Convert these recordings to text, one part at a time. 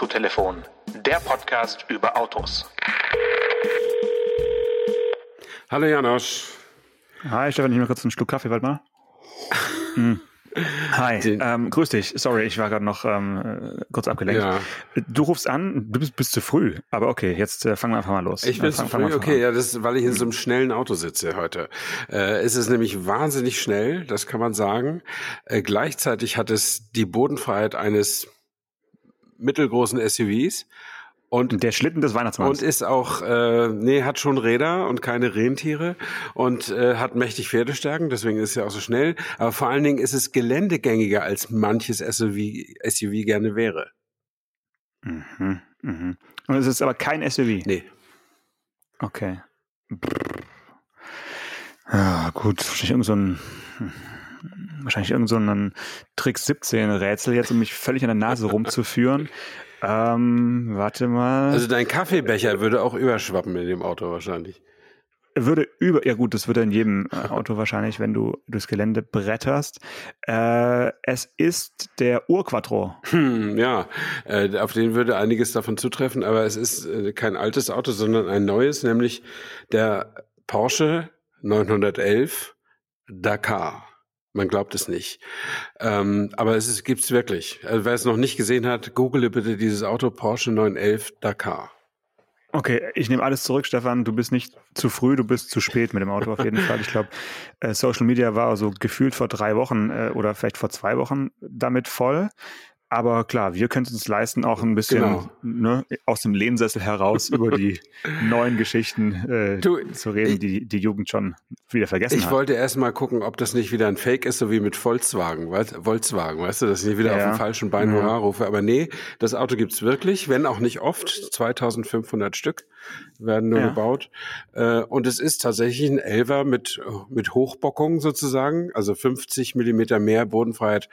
Autotelefon, der Podcast über Autos. Hallo Janosch. Hi Stefan, ich nehme kurz einen Schluck Kaffee, warte mal. Mm. Hi, ähm, grüß dich. Sorry, ich war gerade noch ähm, kurz abgelenkt. Ja. Du rufst an, du bist, bist zu früh. Aber okay, jetzt äh, fangen wir einfach mal los. Ich bin äh, fang, zu früh, okay, an. ja, das ist, weil ich in so einem schnellen Auto sitze heute. Äh, es ist nämlich wahnsinnig schnell, das kann man sagen. Äh, gleichzeitig hat es die Bodenfreiheit eines mittelgroßen SUVs und der Schlitten des Weihnachtsmanns. Und ist auch, äh, nee, hat schon Räder und keine Rentiere und äh, hat mächtig Pferdestärken, deswegen ist er auch so schnell. Aber vor allen Dingen ist es geländegängiger, als manches SUV, SUV gerne wäre. Mhm, mhm. Und es ist aber kein SUV? Nee. Okay. Ja, gut, wahrscheinlich irgend so ein wahrscheinlich irgend so Trick 17 Rätsel jetzt, um mich völlig an der Nase rumzuführen. Ähm, warte mal. Also dein Kaffeebecher würde auch überschwappen in dem Auto wahrscheinlich. Würde über, ja gut, das würde in jedem Auto wahrscheinlich, wenn du durchs Gelände bretterst. Äh, es ist der Urquattro. Hm, ja, äh, auf den würde einiges davon zutreffen, aber es ist äh, kein altes Auto, sondern ein neues, nämlich der Porsche 911 Dakar. Man glaubt es nicht. Ähm, aber es ist, gibt's wirklich. Also wer es noch nicht gesehen hat, google bitte dieses Auto Porsche 911 Dakar. Okay, ich nehme alles zurück, Stefan. Du bist nicht zu früh, du bist zu spät mit dem Auto auf jeden Fall. Ich glaube, äh, Social Media war so gefühlt vor drei Wochen äh, oder vielleicht vor zwei Wochen damit voll. Aber klar, wir können es uns leisten, auch ein bisschen genau. ne, aus dem Lehnsessel heraus über die neuen Geschichten äh, du, zu reden, die die Jugend schon wieder vergessen ich hat. Ich wollte erst mal gucken, ob das nicht wieder ein Fake ist, so wie mit Volkswagen, weißt, Volkswagen, weißt du, dass ich nicht wieder ja. auf dem falschen Bein Hurra rufe. Aber nee, das Auto gibt's wirklich, wenn auch nicht oft. 2500 Stück werden nur ja. gebaut. Äh, und es ist tatsächlich ein Elver mit, mit Hochbockung sozusagen, also 50 Millimeter mehr Bodenfreiheit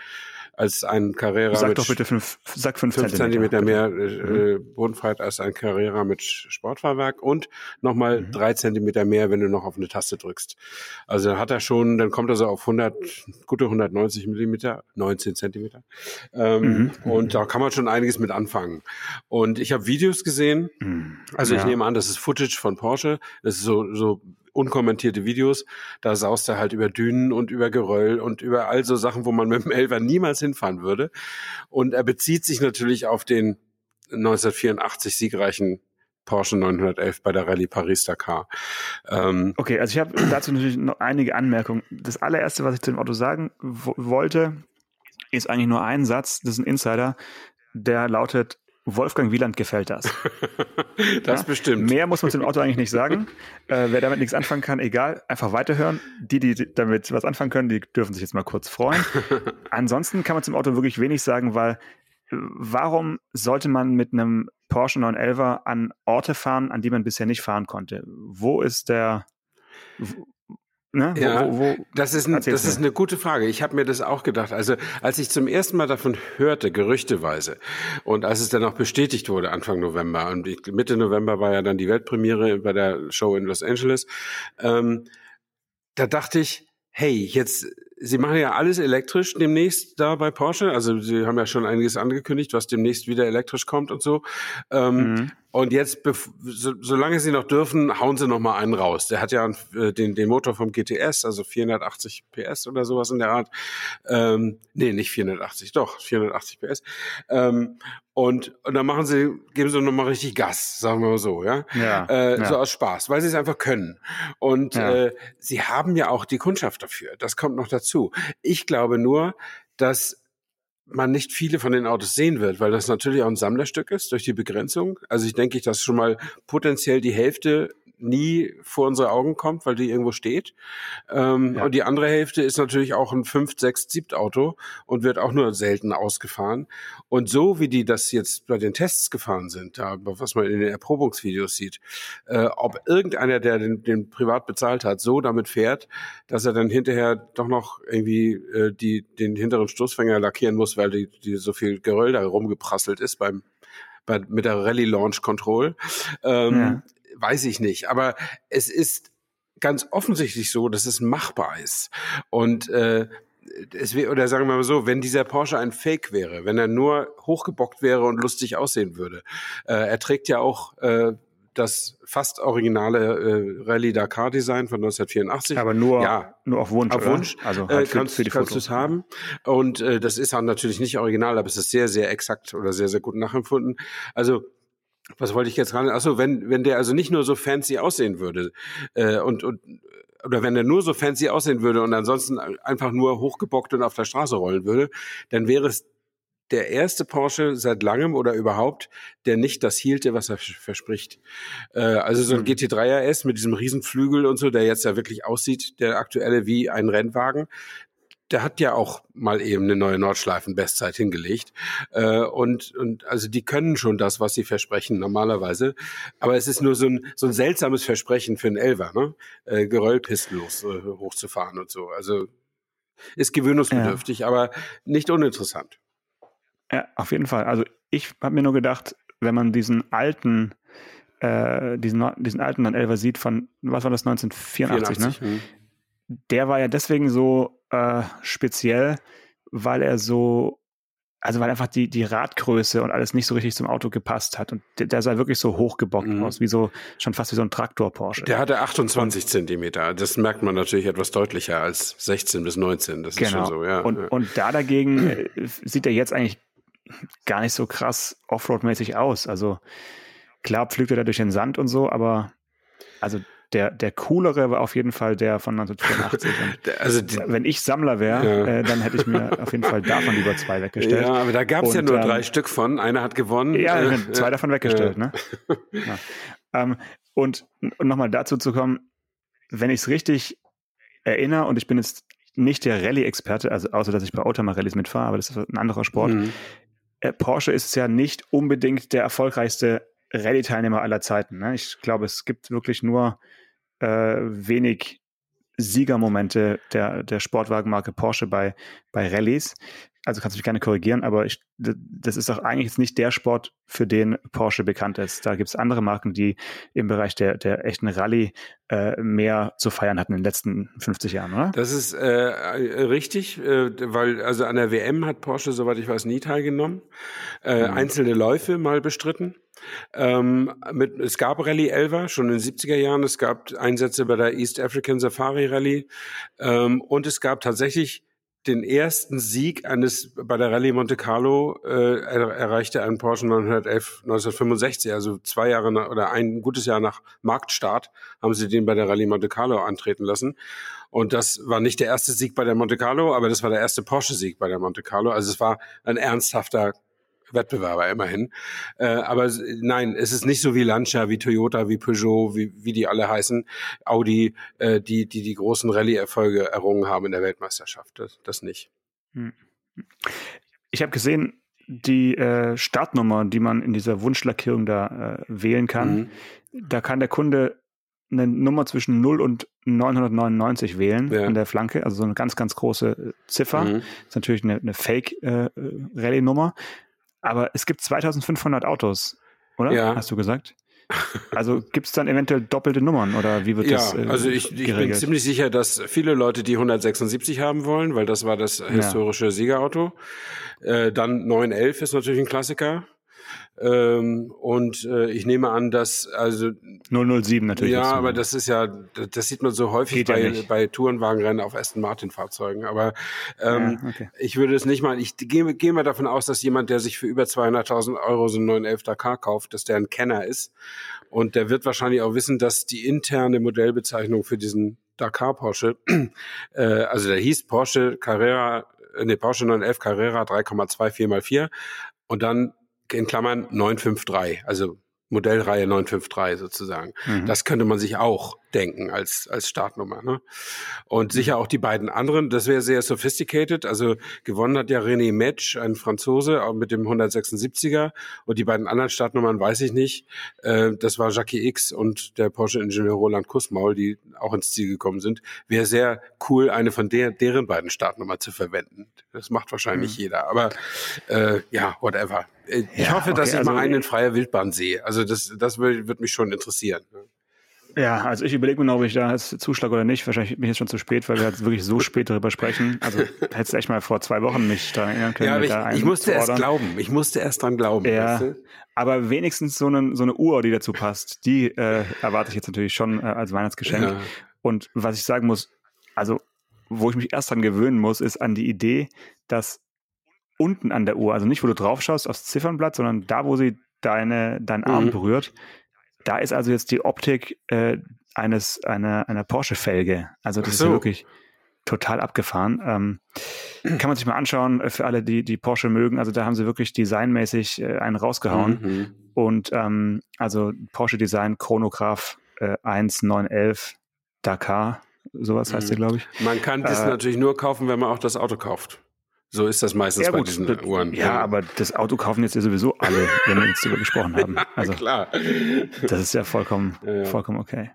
als ein Carrera sag mit doch bitte fünf, sag fünf, fünf Zentimeter, mehr äh, mhm. Bodenfreiheit als ein Carrera mit Sportfahrwerk und nochmal mhm. drei Zentimeter mehr, wenn du noch auf eine Taste drückst. Also dann hat er schon, dann kommt er so auf 100, gute 190 Millimeter, 19 Zentimeter. Ähm, mhm. Und da kann man schon einiges mit anfangen. Und ich habe Videos gesehen. Mhm. Also ich nehme an, das ist Footage von Porsche. Das ist so, so unkommentierte Videos. Da saust er halt über Dünen und über Geröll und über all so Sachen, wo man mit dem Elfer niemals hinfahren würde. Und er bezieht sich natürlich auf den 1984 siegreichen Porsche 911 bei der Rallye Paris-Dakar. Ähm, okay, also ich habe dazu natürlich noch einige Anmerkungen. Das allererste, was ich zu dem Auto sagen wollte, ist eigentlich nur ein Satz, das ist ein Insider, der lautet, Wolfgang Wieland gefällt das. das ja? bestimmt. Mehr muss man zum Auto eigentlich nicht sagen. Äh, wer damit nichts anfangen kann, egal, einfach weiterhören. Die, die damit was anfangen können, die dürfen sich jetzt mal kurz freuen. Ansonsten kann man zum Auto wirklich wenig sagen, weil äh, warum sollte man mit einem Porsche 911 an Orte fahren, an die man bisher nicht fahren konnte? Wo ist der, Ne? Ja, wo, wo, das ist, ein, das ist eine gute Frage. Ich habe mir das auch gedacht. Also als ich zum ersten Mal davon hörte, gerüchteweise, und als es dann auch bestätigt wurde Anfang November, und Mitte November war ja dann die Weltpremiere bei der Show in Los Angeles, ähm, da dachte ich, hey, jetzt Sie machen ja alles elektrisch demnächst da bei Porsche. Also Sie haben ja schon einiges angekündigt, was demnächst wieder elektrisch kommt und so. Ähm, mhm. Und jetzt, so, solange sie noch dürfen, hauen sie noch mal einen raus. Der hat ja äh, den, den Motor vom GTS, also 480 PS oder sowas in der Art. Ähm, nee, nicht 480, doch 480 PS. Ähm, und, und dann machen sie, geben sie noch mal richtig Gas, sagen wir mal so, ja, ja, äh, ja. so aus Spaß, weil sie es einfach können. Und ja. äh, sie haben ja auch die Kundschaft dafür. Das kommt noch dazu. Ich glaube nur, dass man nicht viele von den Autos sehen wird, weil das natürlich auch ein Sammlerstück ist durch die Begrenzung. Also ich denke, dass schon mal potenziell die Hälfte nie vor unsere Augen kommt, weil die irgendwo steht. Ähm, ja. Und die andere Hälfte ist natürlich auch ein 5, 6, 7 Auto und wird auch nur selten ausgefahren. Und so wie die das jetzt bei den Tests gefahren sind, da, was man in den Erprobungsvideos sieht, äh, ob irgendeiner, der den, den privat bezahlt hat, so damit fährt, dass er dann hinterher doch noch irgendwie äh, die, den hinteren Stoßfänger lackieren muss, weil die, die so viel Geröll da rumgeprasselt ist beim bei, mit der Rallye Launch Control. Ähm, ja weiß ich nicht. Aber es ist ganz offensichtlich so, dass es machbar ist. Und äh, es wär, oder sagen wir mal so, wenn dieser Porsche ein Fake wäre, wenn er nur hochgebockt wäre und lustig aussehen würde, äh, er trägt ja auch äh, das fast originale äh, Rallye Dakar Design von 1984. Aber nur, ja, nur auf Wunsch. Auf oder? Wunsch. Also halt äh, kannst, für die kannst du es haben. Und äh, das ist dann natürlich nicht original, aber es ist sehr, sehr exakt oder sehr, sehr gut nachempfunden. Also was wollte ich jetzt ran? Achso, wenn, wenn der also nicht nur so fancy aussehen würde äh, und, und oder wenn er nur so fancy aussehen würde und ansonsten einfach nur hochgebockt und auf der Straße rollen würde, dann wäre es der erste Porsche seit langem oder überhaupt, der nicht das hielte, was er verspricht. Äh, also so ein mhm. GT3 RS mit diesem Riesenflügel und so, der jetzt ja wirklich aussieht, der aktuelle wie ein Rennwagen. Der hat ja auch mal eben eine neue Nordschleifen-Bestzeit hingelegt. Äh, und, und also die können schon das, was sie versprechen, normalerweise. Aber es ist nur so ein, so ein seltsames Versprechen für einen Elver, ne? Äh, Geröllpistenlos äh, hochzufahren und so. Also ist gewöhnungsbedürftig, ja. aber nicht uninteressant. Ja, auf jeden Fall. Also ich habe mir nur gedacht, wenn man diesen alten, äh, diesen, diesen alten 911 sieht von, was war das, 1984, 84, ne? Der war ja deswegen so äh, speziell, weil er so, also weil einfach die, die Radgröße und alles nicht so richtig zum Auto gepasst hat. Und der, der sah wirklich so hochgebockt mhm. aus, wie so, schon fast wie so ein Traktor-Porsche. Der hatte 28 und, Zentimeter. Das merkt man natürlich etwas deutlicher als 16 bis 19. Das genau. ist schon genau. so, ja. Und, ja. und da dagegen äh, sieht er jetzt eigentlich gar nicht so krass Offroad-mäßig aus. Also klar pflügt er da durch den Sand und so, aber also der, der coolere war auf jeden Fall der von 1984. also die, wenn ich Sammler wäre, ja. äh, dann hätte ich mir auf jeden Fall davon lieber zwei weggestellt. Ja, aber da gab es ja nur ähm, drei Stück von. Einer hat gewonnen. Ja, äh, zwei davon weggestellt. Ne? Ja. Ähm, und, und nochmal dazu zu kommen, wenn ich es richtig erinnere, und ich bin jetzt nicht der Rallye-Experte, also außer dass ich bei Automa-Rallyes mitfahre, aber das ist ein anderer Sport. Mhm. Äh, Porsche ist ja nicht unbedingt der erfolgreichste Rallye-Teilnehmer aller Zeiten. Ne? Ich glaube, es gibt wirklich nur äh, wenig Siegermomente der, der Sportwagenmarke Porsche bei, bei Rallyes also kannst du mich gerne korrigieren, aber ich, das ist doch eigentlich jetzt nicht der Sport, für den Porsche bekannt ist. Da gibt es andere Marken, die im Bereich der, der echten Rallye äh, mehr zu feiern hatten in den letzten 50 Jahren, oder? Das ist äh, richtig, äh, weil also an der WM hat Porsche, soweit ich weiß, nie teilgenommen. Äh, mhm. Einzelne Läufe mal bestritten. Ähm, mit, es gab Rallye Elva schon in den 70er Jahren, es gab Einsätze bei der East African Safari Rallye ähm, und es gab tatsächlich den ersten Sieg eines bei der Rallye Monte Carlo äh, er, erreichte ein Porsche 911 1965, also zwei Jahre nach, oder ein gutes Jahr nach Marktstart haben sie den bei der Rallye Monte Carlo antreten lassen. Und das war nicht der erste Sieg bei der Monte Carlo, aber das war der erste Porsche-Sieg bei der Monte Carlo. Also es war ein ernsthafter Wettbewerber immerhin. Äh, aber nein, es ist nicht so wie Lancia, wie Toyota, wie Peugeot, wie, wie die alle heißen, Audi, äh, die, die die großen Rallye-Erfolge errungen haben in der Weltmeisterschaft. Das, das nicht. Hm. Ich habe gesehen, die äh, Startnummer, die man in dieser Wunschlackierung da äh, wählen kann, mhm. da kann der Kunde eine Nummer zwischen 0 und 999 wählen ja. an der Flanke, also so eine ganz, ganz große äh, Ziffer. Mhm. Das ist natürlich eine, eine Fake-Rallye-Nummer. Äh, aber es gibt 2500 Autos, oder? Ja. Hast du gesagt? Also gibt es dann eventuell doppelte Nummern oder wie wird ja, das? Äh, also ich, ich bin ziemlich sicher, dass viele Leute die 176 haben wollen, weil das war das historische ja. Siegerauto. Äh, dann 911 ist natürlich ein Klassiker. Ähm, und äh, ich nehme an, dass also 007 natürlich. Ja, aber das ist ja, das sieht man so häufig bei, ja bei Tourenwagenrennen auf Aston Martin Fahrzeugen. Aber ähm, ja, okay. ich würde es nicht mal. Ich gehe, gehe mal davon aus, dass jemand, der sich für über 200.000 Euro so einen 911 Dakar kauft, dass der ein Kenner ist und der wird wahrscheinlich auch wissen, dass die interne Modellbezeichnung für diesen Dakar Porsche, äh, also der hieß Porsche Carrera, nee, Porsche 911 Carrera 3,24 mal 4 und dann in Klammern 953, also Modellreihe 953 sozusagen. Mhm. Das könnte man sich auch denken als, als Startnummer. Ne? Und sicher auch die beiden anderen, das wäre sehr sophisticated. Also gewonnen hat ja René Metsch, ein Franzose, auch mit dem 176er. Und die beiden anderen Startnummern weiß ich nicht. Äh, das war Jackie X und der Porsche-Ingenieur Roland Kussmaul, die auch ins Ziel gekommen sind. Wäre sehr cool, eine von der, deren beiden Startnummern zu verwenden. Das macht wahrscheinlich mhm. jeder. Aber äh, ja, whatever. Äh, ich ja, hoffe, dass okay, ich also mal einen in freier Wildbahn sehe. Also das, das würde mich schon interessieren. Ne? Ja, also ich überlege mir noch, ob ich da jetzt zuschlage oder nicht. Wahrscheinlich bin ich jetzt schon zu spät, weil wir jetzt wirklich so spät darüber sprechen. Also hättest du echt mal vor zwei Wochen mich daran erinnern können. Ja, ich, ich musste erst glauben. Ich musste erst dran glauben. Ja, weißt du? aber wenigstens so eine, so eine Uhr, die dazu passt, die äh, erwarte ich jetzt natürlich schon äh, als Weihnachtsgeschenk. Ja. Und was ich sagen muss, also wo ich mich erst dran gewöhnen muss, ist an die Idee, dass unten an der Uhr, also nicht wo du drauf schaust aufs Ziffernblatt, sondern da, wo sie deine, deinen Arm mhm. berührt, da ist also jetzt die Optik äh, eines einer, einer Porsche-Felge. Also das so. ist ja wirklich total abgefahren. Ähm, kann man sich mal anschauen äh, für alle, die die Porsche mögen. Also da haben sie wirklich designmäßig äh, einen rausgehauen. Mhm. Und ähm, also Porsche Design Chronograph äh, 1911 Dakar, sowas heißt mhm. der, glaube ich. Man kann das äh, natürlich nur kaufen, wenn man auch das Auto kauft. So ist das meistens ja, bei gut, diesen Uhren. Ja, ja, aber das Auto kaufen jetzt ja sowieso alle, wenn wir jetzt darüber gesprochen haben. Also, Klar. Das ist ja vollkommen, ja, vollkommen okay.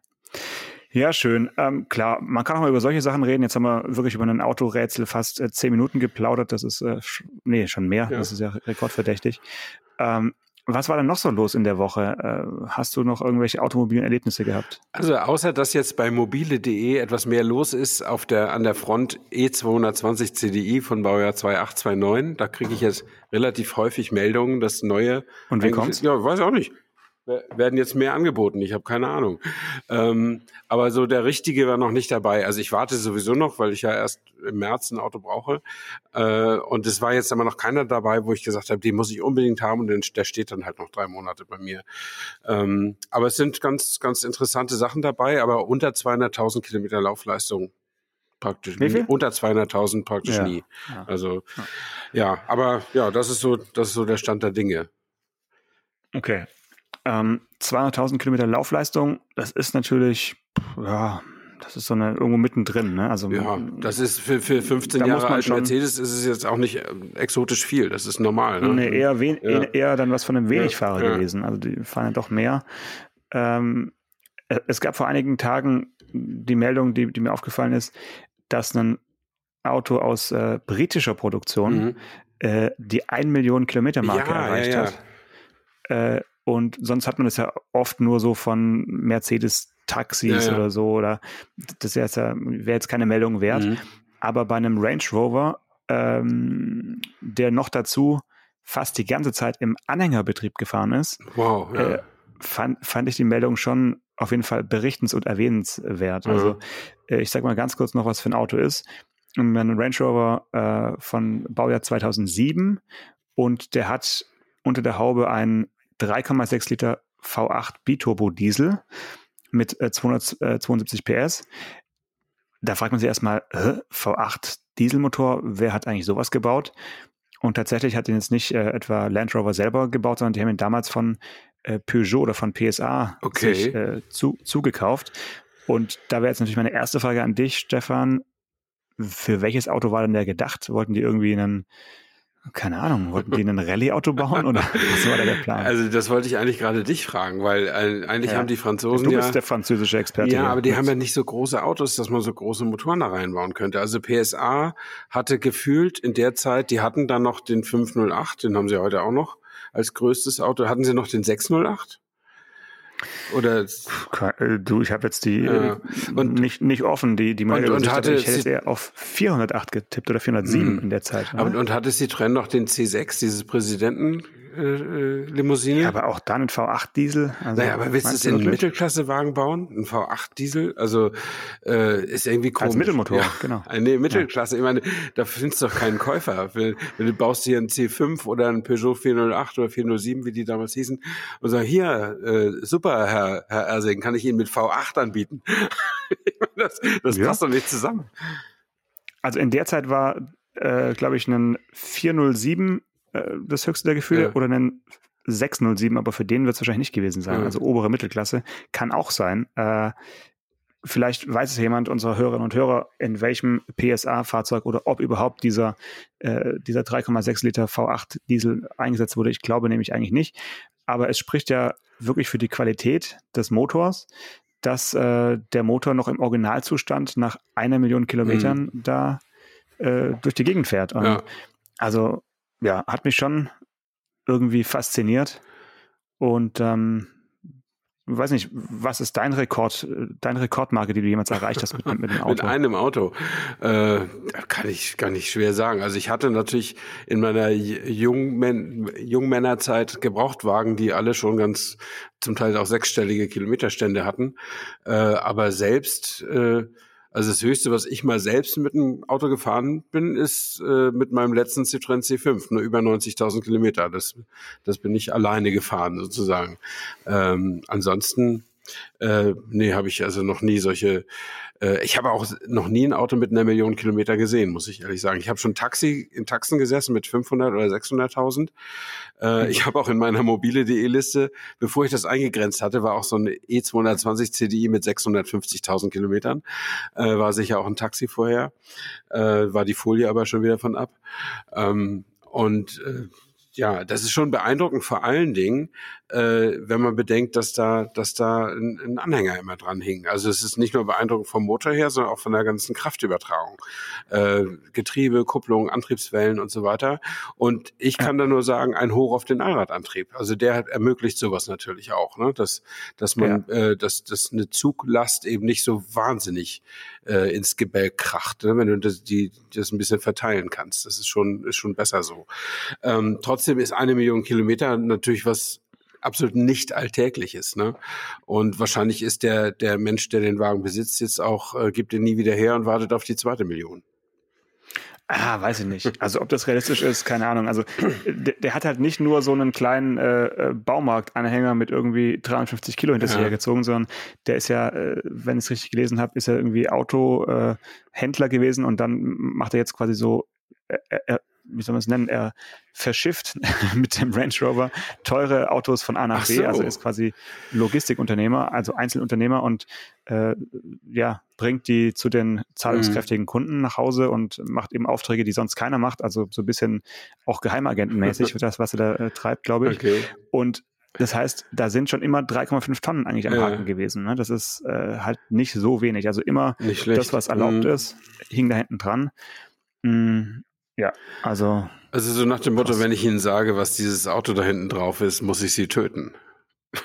Ja, schön. Ähm, klar, man kann auch mal über solche Sachen reden. Jetzt haben wir wirklich über ein Autorätsel fast äh, zehn Minuten geplaudert. Das ist, äh, nee, schon mehr. Das ist ja rekordverdächtig. Ähm, was war denn noch so los in der Woche? Äh, hast du noch irgendwelche automobilen Erlebnisse gehabt? Also außer dass jetzt bei mobile.de etwas mehr los ist auf der an der Front E220 CDI von Baujahr 2829, da kriege ich jetzt relativ häufig Meldungen, dass neue Und wie kommt's? Ja, weiß auch nicht werden jetzt mehr angeboten. Ich habe keine Ahnung. Ähm, aber so der richtige war noch nicht dabei. Also ich warte sowieso noch, weil ich ja erst im März ein Auto brauche. Äh, und es war jetzt aber noch keiner dabei, wo ich gesagt habe, den muss ich unbedingt haben und der steht dann halt noch drei Monate bei mir. Ähm, aber es sind ganz, ganz interessante Sachen dabei, aber unter 200.000 Kilometer Laufleistung praktisch viel? unter 200.000 praktisch ja. nie. Ja. Also ja. ja, aber ja, das ist so, das ist so der Stand der Dinge. Okay, ähm, 200.000 Kilometer Laufleistung, das ist natürlich, ja, das ist so eine irgendwo mittendrin. Ne? Also, ja, das ist für, für 15 Jahre alt Mercedes ist es jetzt auch nicht äh, exotisch viel. Das ist normal. Ne? Nee, eher, wen, ja. eher dann was von einem Wenigfahrer ja, gewesen. Also die fahren ja doch mehr. Ähm, äh, es gab vor einigen Tagen die Meldung, die, die mir aufgefallen ist, dass ein Auto aus äh, britischer Produktion mhm. äh, die 1 Million Kilometer Marke erreicht hat. Äh, und sonst hat man das ja oft nur so von Mercedes-Taxis ja, ja. oder so. Oder das wäre jetzt, ja, wär jetzt keine Meldung wert. Mhm. Aber bei einem Range Rover, ähm, der noch dazu fast die ganze Zeit im Anhängerbetrieb gefahren ist, wow, äh, fand, fand ich die Meldung schon auf jeden Fall berichtens- und erwähnenswert. Mhm. Also äh, ich sage mal ganz kurz noch, was für ein Auto ist. Ein Range Rover äh, von Baujahr 2007 und der hat unter der Haube einen 3,6 Liter V8 Biturbo Diesel mit äh, 272 PS. Da fragt man sich erstmal, äh, V8 Dieselmotor, wer hat eigentlich sowas gebaut? Und tatsächlich hat ihn jetzt nicht äh, etwa Land Rover selber gebaut, sondern die haben ihn damals von äh, Peugeot oder von PSA okay. sich, äh, zu, zugekauft. Und da wäre jetzt natürlich meine erste Frage an dich, Stefan. Für welches Auto war denn der gedacht? Wollten die irgendwie einen keine Ahnung, wollten die ein Rallye-Auto bauen oder was war da der Plan? Also das wollte ich eigentlich gerade dich fragen, weil äh, eigentlich ja. haben die Franzosen Du bist ja, der französische Experte. Ja, aber die haben ja nicht so große Autos, dass man so große Motoren da reinbauen könnte. Also PSA hatte gefühlt in der Zeit, die hatten dann noch den 508, den haben sie heute auch noch als größtes Auto. Hatten sie noch den 608? Oder äh, du, ich habe jetzt die ja. Äh, und, nicht, nicht offen, die, die meine und, und hatte ich hätte eher auf 408 getippt oder 407 mh. in der Zeit. Aber, und hatte Citroën noch den C6, dieses Präsidenten äh, äh, Limousine. Ja, aber auch dann ein V8-Diesel. Also, naja, aber willst du es in einen Mittelklassewagen bauen? Ein V8-Diesel? Also äh, ist irgendwie komisch. Als Mittelmotor, ja. genau. Nee, Mittelklasse. Ich meine, da findest du doch keinen Käufer. Wenn, wenn du baust hier einen C5 oder einen Peugeot 408 oder 407, wie die damals hießen, und sagst, hier, äh, super, Herr, Herr Ersing, kann ich Ihnen mit V8 anbieten? das das ja. passt doch nicht zusammen. Also in der Zeit war, äh, glaube ich, ein 407 äh, das höchste der Gefühle, ja. oder einen 607, aber für den wird es wahrscheinlich nicht gewesen sein. Ja. Also obere Mittelklasse kann auch sein. Äh, vielleicht weiß es jemand unserer Hörerinnen und Hörer, in welchem PSA-Fahrzeug oder ob überhaupt dieser, äh, dieser 3,6 Liter V8 Diesel eingesetzt wurde. Ich glaube nämlich eigentlich nicht. Aber es spricht ja wirklich für die Qualität des Motors, dass äh, der Motor noch im Originalzustand nach einer Million Kilometern mhm. da äh, durch die Gegend fährt. Und ja. Also ja, hat mich schon irgendwie fasziniert. Und ähm, weiß nicht, was ist dein Rekord, deine Rekordmarke, die du jemals erreicht hast mit, mit einem Auto? mit einem Auto. Äh, kann ich gar nicht schwer sagen. Also ich hatte natürlich in meiner Jungmän Jungmännerzeit Gebrauchtwagen, die alle schon ganz zum Teil auch sechsstellige Kilometerstände hatten. Äh, aber selbst äh, also das Höchste, was ich mal selbst mit dem Auto gefahren bin, ist äh, mit meinem letzten Citroën C5, nur über 90.000 Kilometer. Das, das bin ich alleine gefahren sozusagen. Ähm, ansonsten äh, nee, habe ich also noch nie solche. Äh, ich habe auch noch nie ein Auto mit einer Million Kilometer gesehen, muss ich ehrlich sagen. Ich habe schon Taxi in Taxen gesessen mit 500 oder 600.000. Äh, ich habe auch in meiner mobile.de Liste, bevor ich das eingegrenzt hatte, war auch so ein E220 CDI mit 650.000 Kilometern. Äh, war sicher auch ein Taxi vorher. Äh, war die Folie aber schon wieder von ab. Ähm, und äh, ja, das ist schon beeindruckend, vor allen Dingen, äh, wenn man bedenkt, dass da, dass da ein, ein Anhänger immer dran hing. Also es ist nicht nur beeindruckend vom Motor her, sondern auch von der ganzen Kraftübertragung. Äh, Getriebe, Kupplung, Antriebswellen und so weiter. Und ich kann da nur sagen, ein Hoch auf den Allradantrieb. Also der ermöglicht sowas natürlich auch, ne? dass, dass man, ja. äh, dass, dass eine Zuglast eben nicht so wahnsinnig äh, ins Gebälk kracht, ne? wenn du das, die, das ein bisschen verteilen kannst. Das ist schon, ist schon besser so. Ähm, trotzdem ist eine Million Kilometer natürlich was absolut nicht alltägliches. Ne? Und wahrscheinlich ist der, der Mensch, der den Wagen besitzt, jetzt auch, äh, gibt ihn nie wieder her und wartet auf die zweite Million. Ah, weiß ich nicht. Also ob das realistisch ist, keine Ahnung. Also der, der hat halt nicht nur so einen kleinen äh, äh Baumarktanhänger mit irgendwie 350 Kilo hinter sich ja. hergezogen, sondern der ist ja, äh, wenn ich es richtig gelesen habe, ist er irgendwie Autohändler äh, gewesen und dann macht er jetzt quasi so, er, wie soll man es nennen, er verschifft mit dem Range Rover teure Autos von A nach B, so. also ist quasi Logistikunternehmer, also Einzelunternehmer und äh, ja, bringt die zu den zahlungskräftigen mhm. Kunden nach Hause und macht eben Aufträge, die sonst keiner macht, also so ein bisschen auch geheimagentenmäßig für das, was er da äh, treibt, glaube ich. Okay. Und das heißt, da sind schon immer 3,5 Tonnen eigentlich am Haken ja. gewesen. Ne? Das ist äh, halt nicht so wenig. Also immer das, was erlaubt mhm. ist, hing da hinten dran. Mm, ja, also. Also so nach dem Motto, wenn ich Ihnen sage, was dieses Auto da hinten drauf ist, muss ich Sie töten.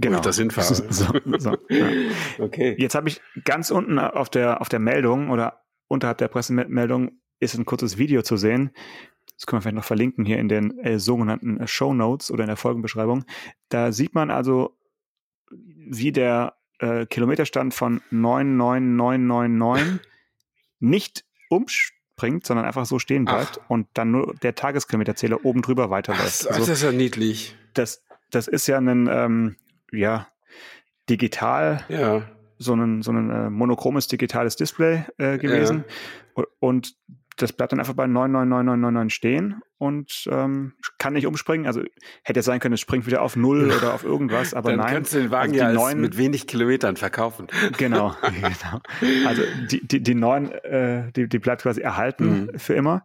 Genau. das hinfahre. So, so, ja. Okay. Jetzt habe ich ganz unten auf der, auf der Meldung oder unterhalb der Pressemeldung ist ein kurzes Video zu sehen. Das können wir vielleicht noch verlinken hier in den äh, sogenannten äh, Show Notes oder in der Folgenbeschreibung. Da sieht man also, wie der äh, Kilometerstand von 99999 nicht umspringt bringt, sondern einfach so stehen bleibt Ach. und dann nur der Tageskilometerzähler oben drüber weiterläuft. Ach, also, das ist ja niedlich. Das, das ist ja ein, ähm, ja, digital, ja. so ein, so ein äh, monochromes digitales Display äh, gewesen. Ja. Und das bleibt dann einfach bei 99999 stehen und ähm, kann nicht umspringen. Also hätte ja sein können, es springt wieder auf Null oder auf irgendwas, aber dann nein. Dann kannst du den Wagen also ja neuen, mit wenig Kilometern verkaufen. Genau, genau. Also die, die, die neuen, äh, die, die bleibt quasi erhalten mhm. für immer.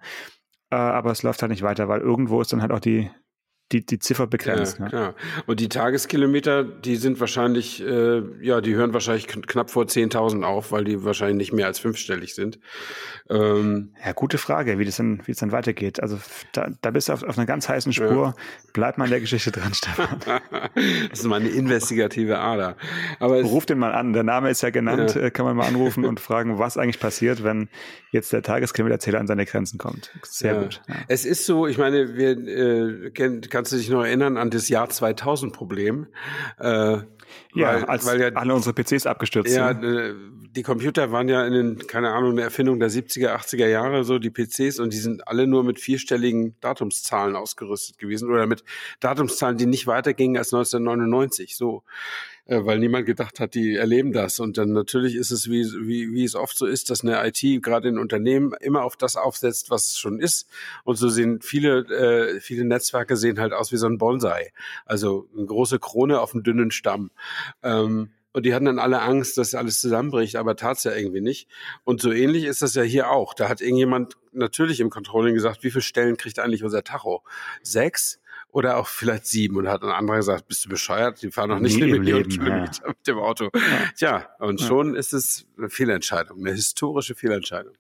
Äh, aber es läuft halt nicht weiter, weil irgendwo ist dann halt auch die, die, die Ziffer begrenzt. Ja, ne? klar. Und die Tageskilometer, die sind wahrscheinlich, äh, ja, die hören wahrscheinlich knapp vor 10.000 auf, weil die wahrscheinlich nicht mehr als fünfstellig sind. Ähm, ja, gute Frage, wie das dann, wie es dann weitergeht. Also da, da bist du auf, auf einer ganz heißen Spur. Ja. Bleib mal in der Geschichte dran, Stefan. das ist mal eine investigative Ader. Aber Ruf den mal an. Der Name ist ja genannt. Ja. Äh, kann man mal anrufen und fragen, was eigentlich passiert, wenn jetzt der Tageskilometerzähler an seine Grenzen kommt. Sehr ja. gut. Es ist so, ich meine, wir äh, kennen, kannst du dich noch erinnern an das Jahr 2000 Problem? Äh, ja, weil, als weil ja, alle unsere PCs abgestürzt ja, sind. Ja, äh, die Computer waren ja in den, keine Ahnung, eine Erfindung der 70er, 80er Jahre, so die PCs, und die sind alle nur mit vierstelligen Datumszahlen ausgerüstet gewesen oder mit Datumszahlen, die nicht weitergingen als 1999, so weil niemand gedacht hat, die erleben das. Und dann natürlich ist es, wie, wie, wie es oft so ist, dass eine IT gerade in Unternehmen immer auf das aufsetzt, was es schon ist. Und so sehen viele, äh, viele Netzwerke sehen halt aus wie so ein Bonsai. Also eine große Krone auf einem dünnen Stamm. Ähm, und die hatten dann alle Angst, dass alles zusammenbricht, aber tat's ja irgendwie nicht. Und so ähnlich ist das ja hier auch. Da hat irgendjemand natürlich im Controlling gesagt, wie viele Stellen kriegt eigentlich unser Tacho? Sechs? Oder auch vielleicht sieben und hat ein anderer gesagt, bist du bescheuert? Die fahren noch nicht eine Million Kilometer ja. mit dem Auto. Ja. Tja, und schon ist es eine Fehlentscheidung, eine historische Fehlentscheidung.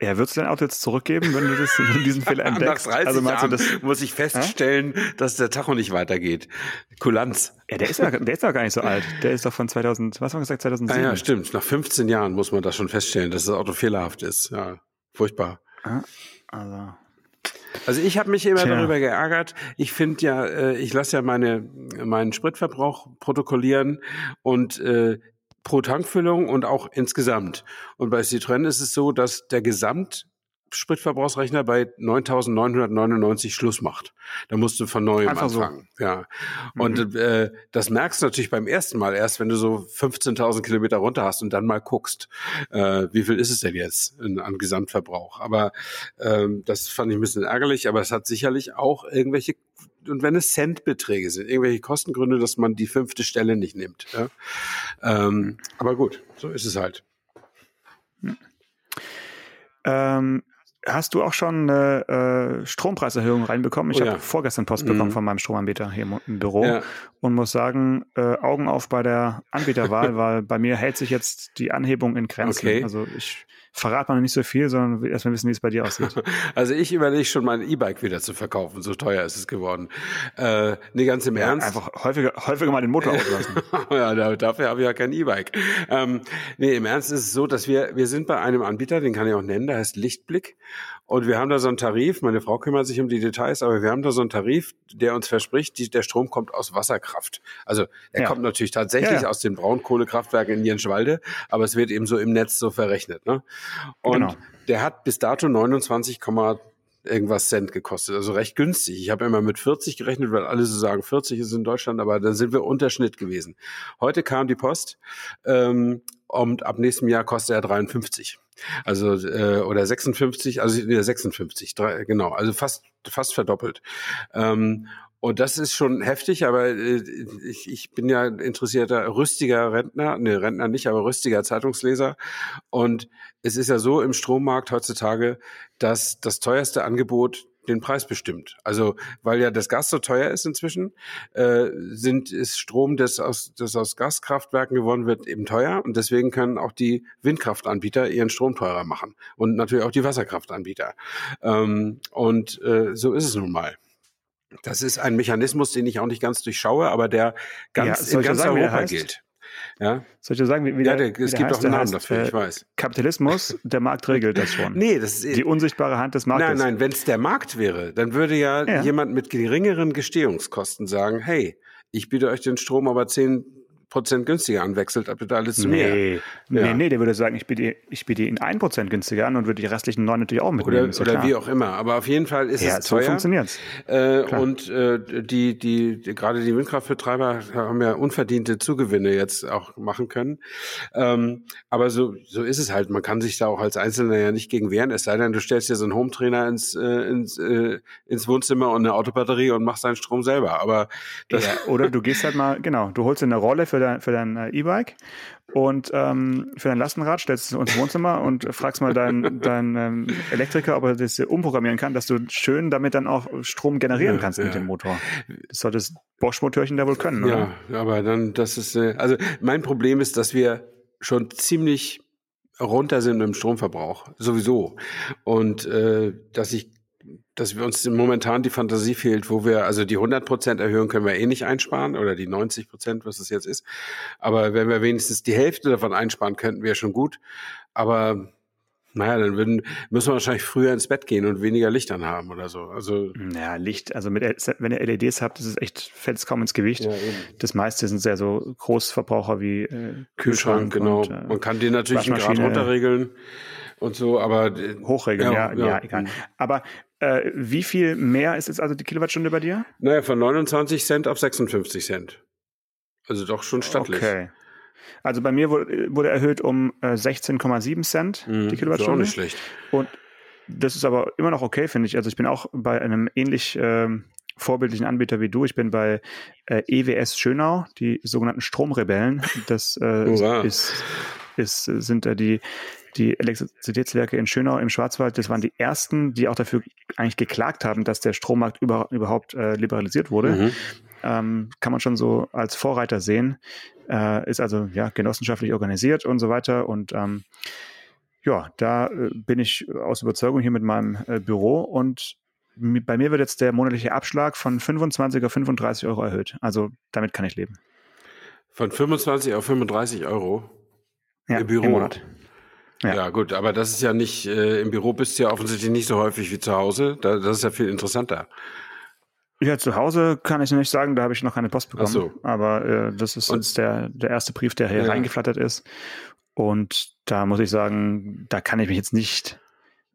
Ja, würdest du dein Auto jetzt zurückgeben, wenn du das in diesem Fehler entdeckst? Nach 30 also Jahren du, das muss ich feststellen, Hä? dass der Tacho nicht weitergeht. Kulanz. Ja, der ist ja, der ist ja gar nicht so alt. Der ist doch von 2000, was haben wir gesagt, 2007? Ah, ja, stimmt. Nach 15 Jahren muss man das schon feststellen, dass das Auto fehlerhaft ist. Ja, furchtbar. Ah, also. Also ich habe mich immer Tja. darüber geärgert. Ich finde ja, äh, ich lasse ja meine meinen Spritverbrauch protokollieren und äh, pro Tankfüllung und auch insgesamt. Und bei Citroën ist es so, dass der Gesamt Spritverbrauchsrechner bei 9.999 Schluss macht. Da musst du von neuem Einfach anfangen. So. Ja. Und mhm. äh, das merkst du natürlich beim ersten Mal erst, wenn du so 15.000 Kilometer runter hast und dann mal guckst, äh, wie viel ist es denn jetzt in, an Gesamtverbrauch. Aber ähm, das fand ich ein bisschen ärgerlich, aber es hat sicherlich auch irgendwelche und wenn es Centbeträge sind, irgendwelche Kostengründe, dass man die fünfte Stelle nicht nimmt. Ja? Ähm, aber gut, so ist es halt. Ähm, hast du auch schon eine äh, Strompreiserhöhung reinbekommen? Ich oh, habe ja. vorgestern Post bekommen mhm. von meinem Stromanbieter hier im Büro ja. und muss sagen, äh, Augen auf bei der Anbieterwahl, weil bei mir hält sich jetzt die Anhebung in Grenzen. Okay. Also ich verrate mal nicht so viel, sondern erstmal wissen, wie es bei dir aussieht. Also ich überlege schon, mein E-Bike wieder zu verkaufen. So teuer ist es geworden. Äh, nee, ganz im ja, Ernst. Einfach häufiger, häufiger mal den Motor auslassen. ja, dafür habe ich ja kein E-Bike. Ähm, nee, im Ernst ist es so, dass wir, wir sind bei einem Anbieter, den kann ich auch nennen, der heißt Lichtblick. Und wir haben da so einen Tarif, meine Frau kümmert sich um die Details, aber wir haben da so einen Tarif, der uns verspricht, die, der Strom kommt aus Wasserkraft. Also er ja. kommt natürlich tatsächlich ja, aus den Braunkohlekraftwerken in Nierenschwalde, aber es wird eben so im Netz so verrechnet. Ne? Und genau. der hat bis dato 29, irgendwas Cent gekostet, also recht günstig. Ich habe immer mit 40 gerechnet, weil alle so sagen, 40 ist in Deutschland, aber dann sind wir Unterschnitt gewesen. Heute kam die Post ähm, und ab nächstem Jahr kostet er 53. Also äh, oder 56, also 56, drei, genau, also fast fast verdoppelt. Ähm, und das ist schon heftig, aber äh, ich, ich bin ja interessierter rüstiger Rentner, ne Rentner nicht, aber rüstiger Zeitungsleser. Und es ist ja so im Strommarkt heutzutage, dass das teuerste Angebot den Preis bestimmt. Also weil ja das Gas so teuer ist inzwischen, äh, sind ist Strom, das aus, das aus Gaskraftwerken gewonnen wird, eben teuer und deswegen können auch die Windkraftanbieter ihren Strom teurer machen und natürlich auch die Wasserkraftanbieter. Ähm, und äh, so ist es nun mal. Das ist ein Mechanismus, den ich auch nicht ganz durchschaue, aber der ganz ja, in ganz sagen, Europa gilt. Ja. Soll ich dir sagen, wie, wie ja, der, der, es gibt heißt, auch einen Namen dafür, ich äh, weiß. Kapitalismus, der Markt regelt das schon. nee, das ist die unsichtbare Hand des Marktes. Nein, nein, wenn es der Markt wäre, dann würde ja, ja, jemand mit geringeren Gestehungskosten sagen, hey, ich biete euch den Strom aber zehn Prozent günstiger anwechselt, ab bitte alles zu nee. mir. Ja. Nee, nee, der würde sagen, ich biete, ich biete ihn ein Prozent günstiger an und würde die restlichen neun natürlich auch mitnehmen. Oder, oder wie auch immer. Aber auf jeden Fall ist ja, es teuer. So funktioniert's. Äh, und äh, die, die, die, gerade die Windkraftbetreiber haben ja unverdiente Zugewinne jetzt auch machen können. Ähm, aber so, so ist es halt. Man kann sich da auch als Einzelner ja nicht gegen wehren, es sei denn, du stellst dir so einen Home-Trainer ins, äh, ins, äh, ins Wohnzimmer und eine Autobatterie und machst deinen Strom selber. Aber ja, oder du gehst halt mal, genau, du holst dir eine Rolle für dein, für dein äh, E-Bike und ähm, für dein Lastenrad stellst du ins Wohnzimmer und fragst mal deinen dein, ähm, Elektriker, ob er das umprogrammieren kann, dass du schön damit dann auch Strom generieren kannst ja, mit dem Motor. Das soll das Bosch-Motörchen da wohl können, oder? Ja, aber dann, das ist, äh, also mein Problem ist, dass wir schon ziemlich runter sind im Stromverbrauch, sowieso. Und äh, dass ich dass wir uns momentan die Fantasie fehlt, wo wir, also die 100 Prozent Erhöhung können wir eh nicht einsparen oder die 90 Prozent, was es jetzt ist. Aber wenn wir wenigstens die Hälfte davon einsparen könnten, wäre schon gut. Aber naja, dann würden, müssen wir wahrscheinlich früher ins Bett gehen und weniger Licht anhaben oder so. Also ja, Licht, also mit, wenn ihr LEDs habt, das ist echt, fällt es kaum ins Gewicht. Ja, das meiste sind sehr so Großverbraucher wie äh, Kühlschrank. Kühlschrank genau. Und, äh, Man kann den natürlich einen Grad runterregeln und so, aber äh, hochregeln, ja, ja, ja, egal. Aber äh, wie viel mehr ist jetzt also die Kilowattstunde bei dir? Naja, von 29 Cent auf 56 Cent. Also doch schon stattlich. Okay. Also bei mir wurde, wurde erhöht um äh, 16,7 Cent mhm, die Kilowattstunde. Ist auch nicht schlecht. Und das ist aber immer noch okay, finde ich. Also ich bin auch bei einem ähnlich äh, vorbildlichen Anbieter wie du. Ich bin bei äh, EWS Schönau, die sogenannten Stromrebellen. Das äh, ist, ist, sind äh, die die Elektrizitätswerke in Schönau im Schwarzwald, das waren die ersten, die auch dafür eigentlich geklagt haben, dass der Strommarkt über, überhaupt äh, liberalisiert wurde. Mhm. Ähm, kann man schon so als Vorreiter sehen. Äh, ist also ja genossenschaftlich organisiert und so weiter. Und ähm, ja, da äh, bin ich aus Überzeugung hier mit meinem äh, Büro und bei mir wird jetzt der monatliche Abschlag von 25 auf 35 Euro erhöht. Also damit kann ich leben. Von 25 auf 35 Euro ja, im Büro. Im Monat. Ja. ja. gut, aber das ist ja nicht, äh, im Büro bist du ja offensichtlich nicht so häufig wie zu Hause. Da, das ist ja viel interessanter. Ja, zu Hause kann ich nicht sagen, da habe ich noch keine Post bekommen. Ach so. Aber äh, das ist jetzt der, der erste Brief, der hier ja. reingeflattert ist. Und da muss ich sagen, da kann ich mich jetzt nicht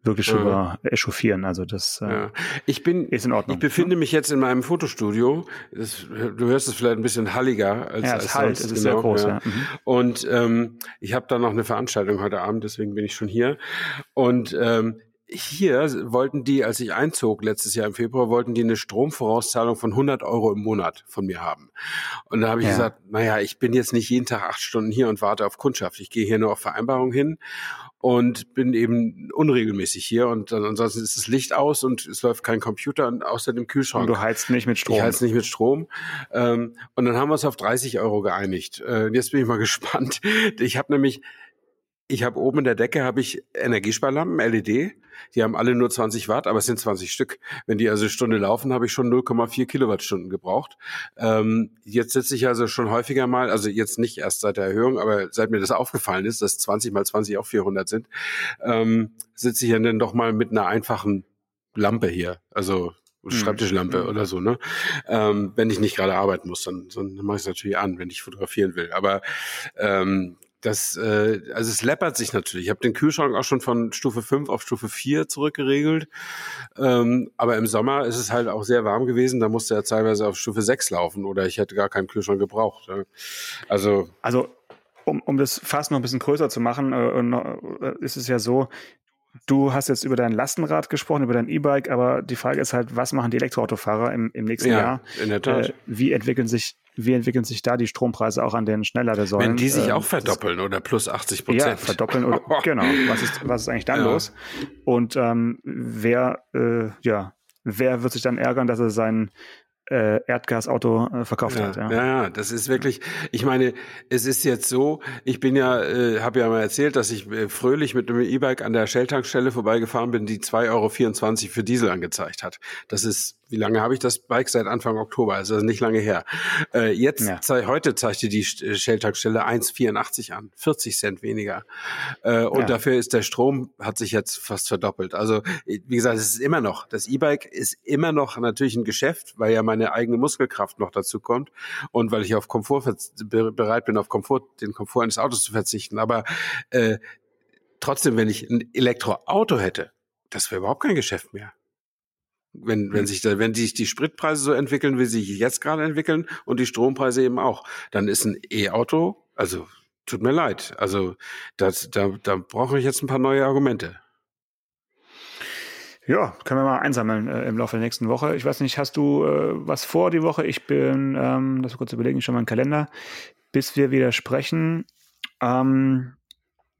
wirklich drüber ja. echauffieren. Also das äh, ja. ich bin, ist in Ordnung. Ich befinde mich jetzt in meinem Fotostudio. Das, du hörst es vielleicht ein bisschen halliger als, ja, es als halt, sonst. Es ist genau, sehr groß, ja. ja. Mhm. Und ähm, ich habe da noch eine Veranstaltung heute Abend, deswegen bin ich schon hier. Und ähm, hier wollten die, als ich einzog letztes Jahr im Februar, wollten die eine Stromvorauszahlung von 100 Euro im Monat von mir haben. Und da habe ich ja. gesagt, naja, ich bin jetzt nicht jeden Tag acht Stunden hier und warte auf Kundschaft. Ich gehe hier nur auf Vereinbarung hin und bin eben unregelmäßig hier und dann ansonsten ist das Licht aus und es läuft kein Computer und außer dem Kühlschrank. Und du heizt nicht mit Strom. Ich heiz nicht mit Strom. Ähm, und dann haben wir uns auf 30 Euro geeinigt. Äh, jetzt bin ich mal gespannt. Ich habe nämlich ich habe oben in der Decke habe ich Energiesparlampen, LED. Die haben alle nur 20 Watt, aber es sind 20 Stück. Wenn die also eine Stunde laufen, habe ich schon 0,4 Kilowattstunden gebraucht. Ähm, jetzt sitze ich also schon häufiger mal, also jetzt nicht erst seit der Erhöhung, aber seit mir das aufgefallen ist, dass 20 mal 20 auch 400 sind, ähm, sitze ich dann doch mal mit einer einfachen Lampe hier. Also hm. Schreibtischlampe mhm. oder so, ne? Ähm, wenn ich nicht gerade arbeiten muss, dann, dann mache ich es natürlich an, wenn ich fotografieren will. Aber ähm, das, äh, also es läppert sich natürlich. Ich habe den Kühlschrank auch schon von Stufe 5 auf Stufe 4 zurückgeregelt. Ähm, aber im Sommer ist es halt auch sehr warm gewesen. Da musste er teilweise auf Stufe 6 laufen oder ich hätte gar keinen Kühlschrank gebraucht. Ja. Also, also um, um das fast noch ein bisschen größer zu machen, äh, äh ist es ja so, Du hast jetzt über dein Lastenrad gesprochen, über dein E-Bike, aber die Frage ist halt, was machen die Elektroautofahrer im, im nächsten ja, Jahr? In der Tat. Äh, wie entwickeln sich wie entwickeln sich da die Strompreise auch an den Schnellladesäulen? Wenn die sich äh, auch verdoppeln oder plus 80 Prozent. Ja, verdoppeln oder genau. Was ist, was ist eigentlich dann ja. los? Und ähm, wer, äh, ja, wer wird sich dann ärgern, dass er seinen äh, Erdgasauto äh, verkauft ja, hat. Ja. ja, ja, das ist wirklich, ich meine, es ist jetzt so, ich bin ja, äh, habe ja mal erzählt, dass ich äh, fröhlich mit einem E-Bike an der Shell-Tankstelle vorbeigefahren bin, die 2,24 Euro für Diesel angezeigt hat. Das ist wie lange habe ich das Bike? Seit Anfang Oktober, also nicht lange her. Äh, jetzt, ja. zei heute zeigte die äh, Shell-Tankstelle 1,84 an, 40 Cent weniger. Äh, und ja. dafür ist der Strom, hat sich jetzt fast verdoppelt. Also, wie gesagt, es ist immer noch, das E-Bike ist immer noch natürlich ein Geschäft, weil ja meine eigene Muskelkraft noch dazu kommt und weil ich auf Komfort bereit bin, auf Komfort, den Komfort eines Autos zu verzichten. Aber äh, trotzdem, wenn ich ein Elektroauto hätte, das wäre überhaupt kein Geschäft mehr. Wenn, wenn hm. sich da, wenn sich die Spritpreise so entwickeln, wie sie sich jetzt gerade entwickeln und die Strompreise eben auch, dann ist ein E-Auto, also tut mir leid, also das, da, da brauche ich jetzt ein paar neue Argumente. Ja, können wir mal einsammeln äh, im Laufe der nächsten Woche. Ich weiß nicht, hast du äh, was vor die Woche? Ich bin, ähm, das kurz überlegen, ich schon mal einen Kalender, bis wir wieder sprechen. Ähm,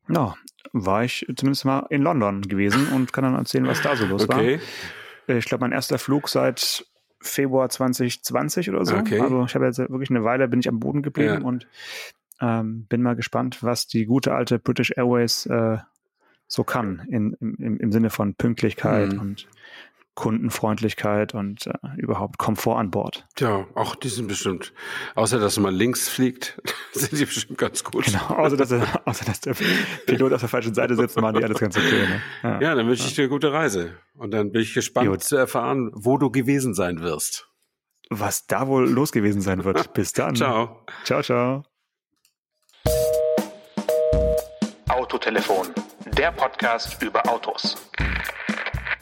ja, war ich zumindest mal in London gewesen und kann dann erzählen, was da so los okay. war. Äh, ich glaube, mein erster Flug seit Februar 2020 oder so. Okay. Also ich habe jetzt wirklich eine Weile bin ich am Boden geblieben ja. und ähm, bin mal gespannt, was die gute alte British Airways äh, so kann in, im, im Sinne von Pünktlichkeit mhm. und Kundenfreundlichkeit und äh, überhaupt Komfort an Bord. Ja, auch die sind bestimmt, außer dass man links fliegt, sind die bestimmt ganz gut. Genau, außer dass, er, außer dass der Pilot auf der falschen Seite sitzt, machen die alles ganz okay. Ne? Ja, ja, dann wünsche ich dir eine gute Reise. Und dann bin ich gespannt Gut. zu erfahren, wo du gewesen sein wirst. Was da wohl los gewesen sein wird. Bis dann. ciao. Ciao, ciao. Autotelefon, der Podcast über Autos